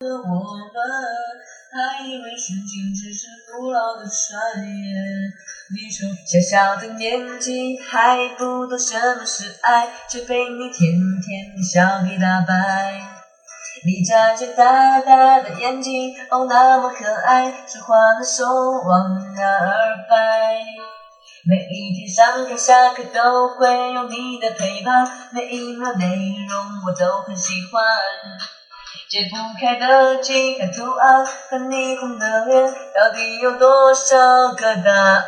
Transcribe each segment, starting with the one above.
的我们，还以为深情只是古老的传言。你说小小的年纪还不懂什么是爱，却被你甜甜的笑给打败。你眨着大大的眼睛，哦，那么可爱，说话的手往哪儿摆？每一天上课下课都会有你的陪伴，每一秒内容我都很喜欢。解不开的几何图案和霓虹的脸，到底有多少个答案？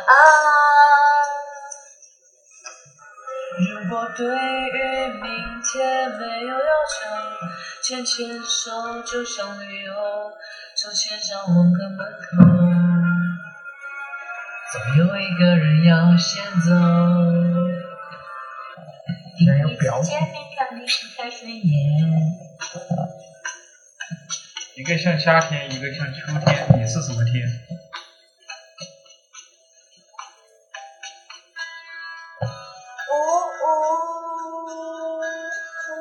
如果对于明天没有要求，牵牵手就像旅游，手牵上望个门口，总有一个人要先走。第一次见面看你不太顺眼。一个像夏天，一个像秋天，你是什么天？呜呜行，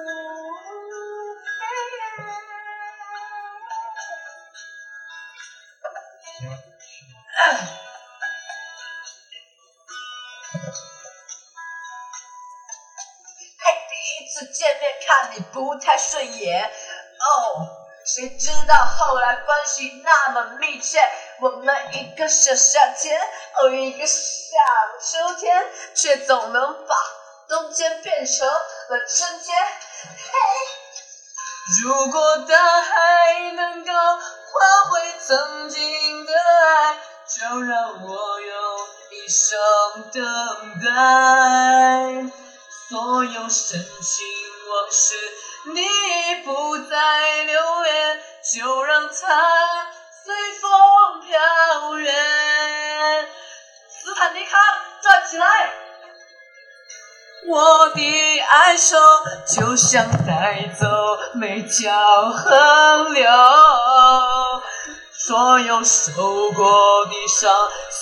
嘿，第一次见面看你不太顺眼，哦，谁知道后来关系那么密切，我们一个小夏天，哦，一个小秋天，却总能把冬天变成了春天。嘿如果大海能够换回曾经的爱，就让我用一生等待。所有深情往事，你，让它随风飘远。斯坦尼康，站起来！我的爱，手就像带走美酒河流，所有受过的伤，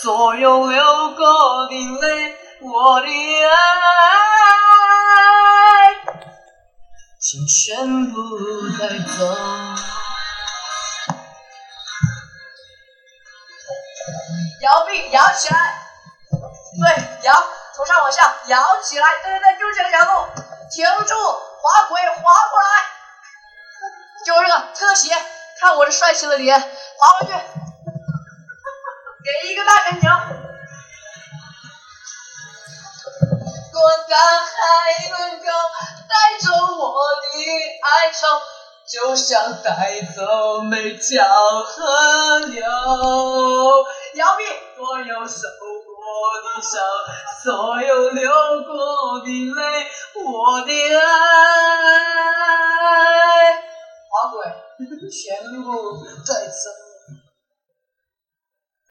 所有流过的泪，我的爱，请全部带走。摇臂摇起来，对，摇，从上往下摇起来，对对对，就是这个角度，停住，滑轨滑过来，就这个特写，看我这帅气的脸，滑回去，给一个大感情。如果大海能够带走我的哀愁，就像带走美酒河流。摇臂，所有受过的伤，所有流过的泪，我的爱，滑轨，全部再走。